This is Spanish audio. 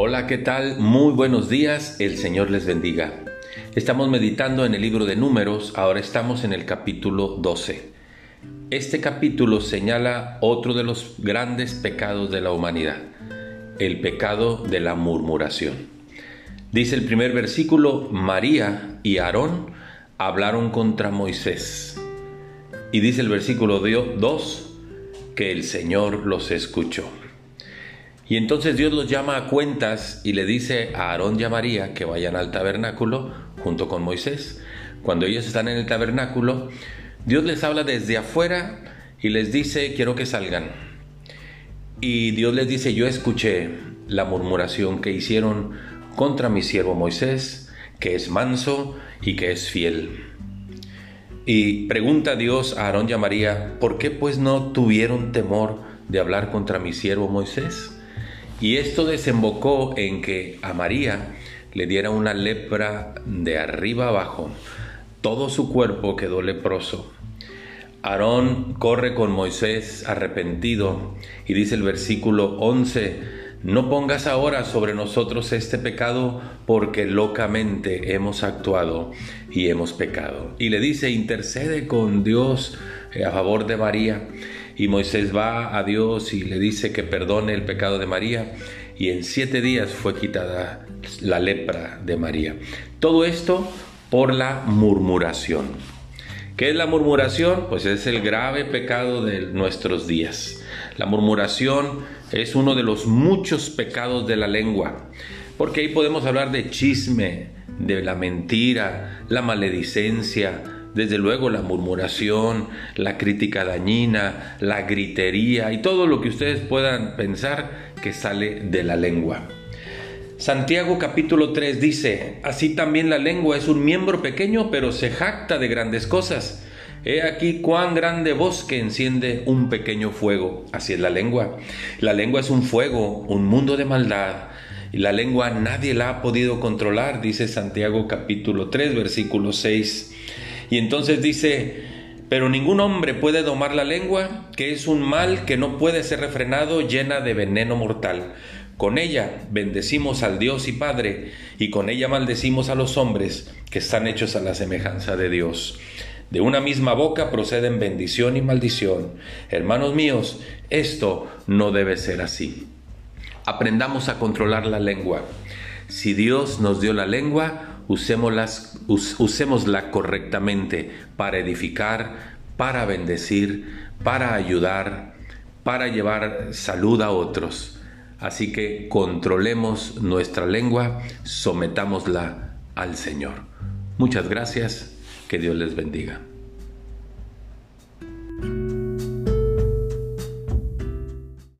Hola, ¿qué tal? Muy buenos días, el Señor les bendiga. Estamos meditando en el libro de números, ahora estamos en el capítulo 12. Este capítulo señala otro de los grandes pecados de la humanidad, el pecado de la murmuración. Dice el primer versículo, María y Aarón hablaron contra Moisés. Y dice el versículo 2, que el Señor los escuchó. Y entonces Dios los llama a cuentas y le dice a Aarón y a María que vayan al tabernáculo junto con Moisés. Cuando ellos están en el tabernáculo, Dios les habla desde afuera y les dice, quiero que salgan. Y Dios les dice, yo escuché la murmuración que hicieron contra mi siervo Moisés, que es manso y que es fiel. Y pregunta Dios a Aarón y a María, ¿por qué pues no tuvieron temor de hablar contra mi siervo Moisés? Y esto desembocó en que a María le diera una lepra de arriba abajo. Todo su cuerpo quedó leproso. Aarón corre con Moisés arrepentido y dice el versículo 11, no pongas ahora sobre nosotros este pecado porque locamente hemos actuado y hemos pecado. Y le dice, intercede con Dios a favor de María. Y Moisés va a Dios y le dice que perdone el pecado de María. Y en siete días fue quitada la lepra de María. Todo esto por la murmuración. ¿Qué es la murmuración? Pues es el grave pecado de nuestros días. La murmuración es uno de los muchos pecados de la lengua, porque ahí podemos hablar de chisme, de la mentira, la maledicencia, desde luego la murmuración, la crítica dañina, la gritería y todo lo que ustedes puedan pensar que sale de la lengua. Santiago capítulo 3 dice, así también la lengua es un miembro pequeño, pero se jacta de grandes cosas. He aquí cuán grande bosque enciende un pequeño fuego. Así es la lengua. La lengua es un fuego, un mundo de maldad. Y la lengua nadie la ha podido controlar, dice Santiago capítulo 3, versículo 6. Y entonces dice, pero ningún hombre puede domar la lengua, que es un mal que no puede ser refrenado, llena de veneno mortal. Con ella bendecimos al Dios y Padre, y con ella maldecimos a los hombres que están hechos a la semejanza de Dios. De una misma boca proceden bendición y maldición. Hermanos míos, esto no debe ser así. Aprendamos a controlar la lengua. Si Dios nos dio la lengua, usémosla correctamente para edificar, para bendecir, para ayudar, para llevar salud a otros. Así que controlemos nuestra lengua, sometámosla al Señor. Muchas gracias, que Dios les bendiga.